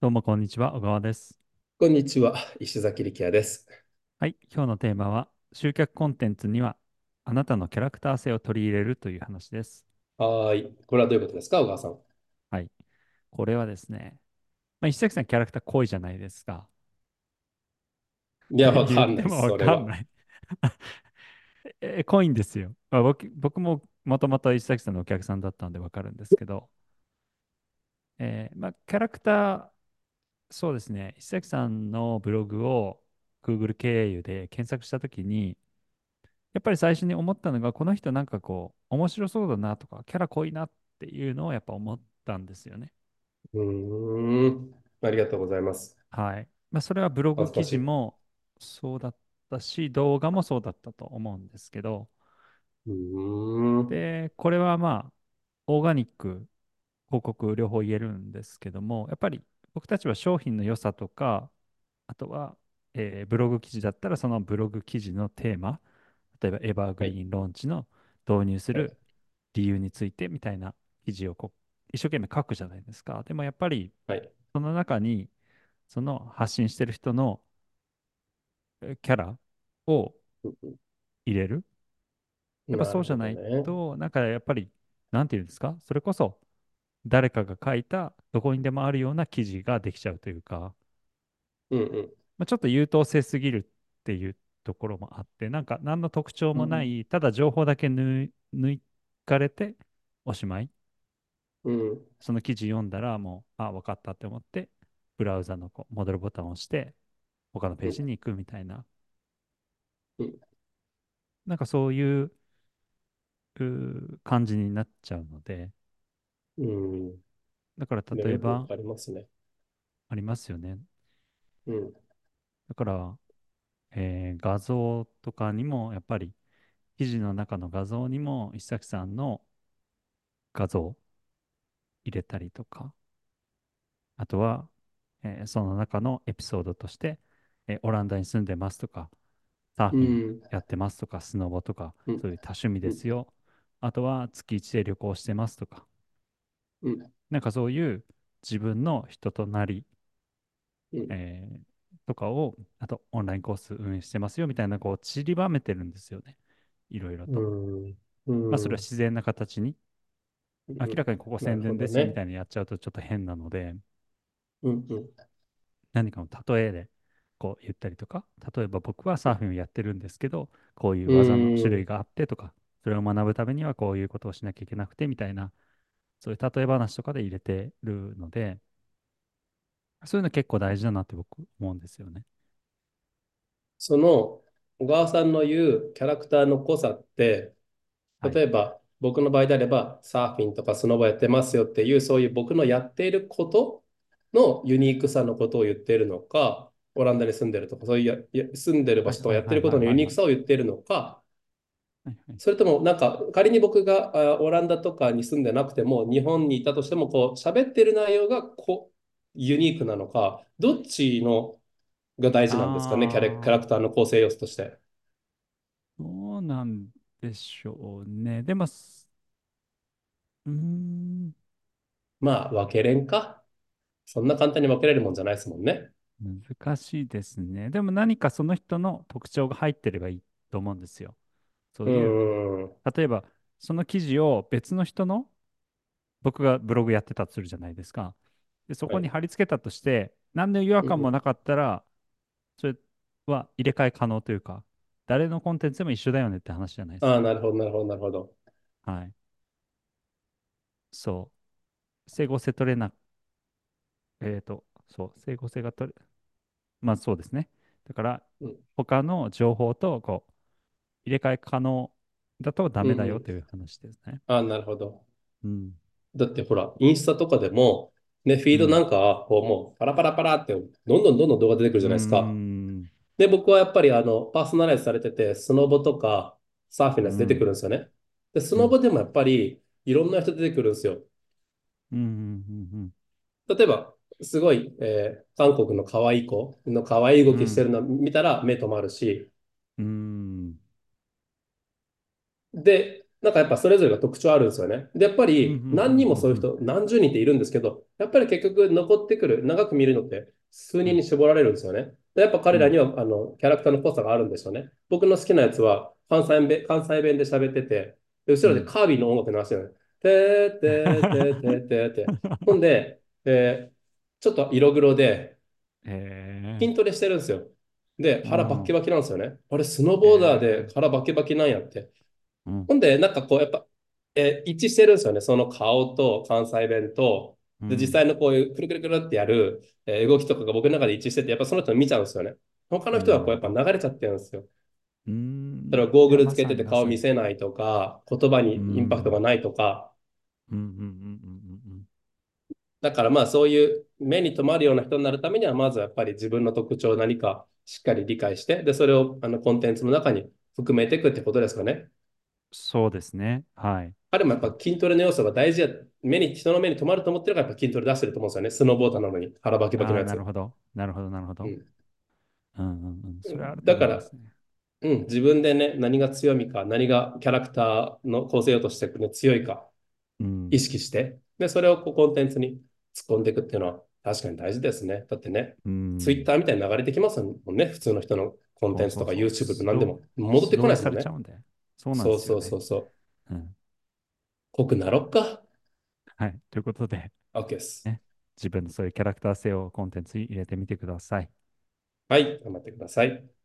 どうもこんにちは、小川です。こんにちは、石崎力也です。はい、今日のテーマは、集客コンテンツにはあなたのキャラクター性を取り入れるという話です。はーい。これはどういうことですか、小川さん。はい、これはですね、まあ、石崎さんキャラクター濃いじゃないですか。いや、わ言っかんないです、わそれは。かんないえ濃いんですよ。まあ、僕、僕ももともと石崎さんのお客さんだったんでわかるんですけど、えーまあ、キャラクター、そうですね、石崎さんのブログを Google 経由で検索したときに、やっぱり最初に思ったのが、この人なんかこう、面白そうだなとか、キャラ濃いなっていうのをやっぱ思ったんですよね。うーん。ありがとうございます。はい。まあ、それはブログ記。事もそうだったし、動画もそうだったと思うんですけど、うーん。で、これはまあ、オーガニック、広告両方言えるんですけども、やっぱり僕たちは商品の良さとか、あとは、えーブログ記事だったらそのブログ記事のテーマ、例えばエバーグはい。リーンローンチの導入すはい。る理由についてみたいな記事をこう一生懸命書くじゃないですか。でもやっぱりはい。その中にその発信してる人のキャラをうん入れる。やっぱそうじゃない。と、なんかやっぱり、なんていうんですか？それこそ誰かが書いたどこにでもあるような記事ができちゃうというか、うんうんまあ、ちょっと優等生すぎるっていうところもあって、なんか何の特徴うん。もない、ただ情報だけ抜抜かれておしまい。うん。その記事読んだらもう、あ、分かったって思って、ブラウザの戻るボタンを押して、他のページに行くみたいな、うんなんかそういう感じになっちゃうので、うん。だから例えば、よくわかりますね。ありますよね。うん。だから、えー画像とかにも、やっぱり、記事の中の画像にも、石崎さんの画像入れたりとか、あとは、えーその中のエピソードとして、えーオランダに住んでますとか、サーフィンうん。やってますとか、スノボとか、うん。そういう多趣味うん。ですよ。あとは月1で旅行してますとか、うん。なんかそういう自分の人となり、うん。えーとかを、あとオンラインコース運営してますよみたいな、こう散りばめてるんですよね。いろいろうと。ん。まあそれはうん。自然な形に、明らかにここ宣伝ですよみ。たいにやっちゃうとちょっと変なので、うん。うん。何かの例えでこう言ったりとか、例えば僕はサーフィンをやってるんですけど、こういうう技の種類ん。があってとか、それを学ぶためにはこういうことをしなきゃいけなくてみたいな、そういう例え話とかで入れてるので、そういうの結構大事だなって僕思うんですよね。その小川さんの言うキャラクターの濃さって、はい。例えば僕の場合であればサーフィンとかスノボやってますよっていうそういう僕のやっていることのユニークさのことを言っているのか、オランダに住んでるとか、そういう住んでる場所とかやってることのユ。ニークさを言っているのか、それともなんか仮に僕があオランダとかに住んでなくても日本にいたとしてもこう喋ってる内容がこうユニークなのか、どっちのが大事なんですかね、キャラ、キャラクターの構成要素として。どうなんでしょうね。でも、すうーん、まあ分けれんか。そんな簡単に分けれるもんじゃないですもんね。難しいですね。でも何かその人の特徴が入ってればいいと思うんですよ。そうういう。例えば、その記事を別の人の、僕がブログやってたとするじゃないですか。で、そこにはい。貼り付けたとして、何の違和感もなかったら、それは入れ替え可能というか、誰のコンテンツでも一緒だよねって話じゃないですああ、か。なるほど、なるほど、なるほど。はい。そう。整合性取れな、えっと、そう、整合性が取れ、まあそうですね。だから、うん、他の情報とこう入れ替え可能だとダうん、メだうん。よという話ですね。ああ、なるほど。うん。だってほら、インスタとかでも、ね、フィードなうん。んかは、こうもう、パラパラパラって、どんどんどんどん動画出てくるじゃないですか。ん。で、僕はやっぱり、あの、パーソナライズされてて、スノボとか、サーフィンのやつ出てくうん。るんですよね。で、スうん。ノボでもやっぱり、いろんな人出てくるんですよ。うん。うん。例えば、すごい、えー韓国の可愛い子の可愛い。動きしてるの見たら目止まるし、うん。で、なんかやっぱそれぞれが特徴あるんですよね。で、やっぱり何人もそういううん、人、何十人っているんですけど、やっぱり結局残ってくる、長く見るのって数うん、人に絞られるんですよね。で、やっぱうん、彼らにはあのキャラクターの濃さがあるんでしょうね。僕の好きなやつは関西弁、関西弁で喋ってて、で後ろでうん。カービィの音楽流してるの。てーてーてーてーてーてー。ほんで、えーちょっと色黒でえ筋トレしてるんですよ。で、腹バッキん、バキなんですよね。あれ、スノーボーダーでえ腹バキバキなんやって。ー、うん、ほんで、なんかこう、やっぱ、えー一致してるんですよね。その顔と関西弁と、で、実うん、際のこういうくるくるくるってやる、えー動きとかが僕の中で一致してて、やっぱその人見ちゃうんですよね。他の人はこう、やっぱ。流れちゃってるんですよ。うーん、例えばゴーグルつけてて顔。見せないとか、言葉うにインパクトがん、ないとか、うん、うん、うん、うん、うん、だからまあそういう目に留まるような人になるためには、まずやっぱり自分の特徴を何かしっかり理解して、で、それをあのコンテンツの中に含めていくってことですかね。そうですね。はい。彼もやっぱ筋トレの要素が大事や、目に、人の目に留まると思ってるからやっぱ筋トレ出してると思うんですよね。スノーボーダーなのに腹バキバキのやつ。なるほど。なるほど、なるほど。うん。うん、うん、うん。それはあるとだから、思いますね。うん、自分でね、何が強みか、何がキャラクターの構成として、ね、強いかうん、意識して、で、それをこうコンテンツに突っ込んでいくっていうのは確かに大事ですね。だってね、うツイッん。ターみたいに流れてきますもんね。普通の人のコンテンツとかそうそうそう。YouTube で素通何でも戻ってこないですもんね。れちゃうんで。そうなんでそうそうそすよね。うそう。うん。濃くなろっか。はい。ということで、OK です。ね、自分のそういうキャラクター性をコンテンツに入れてみてください。はい、頑張ってください。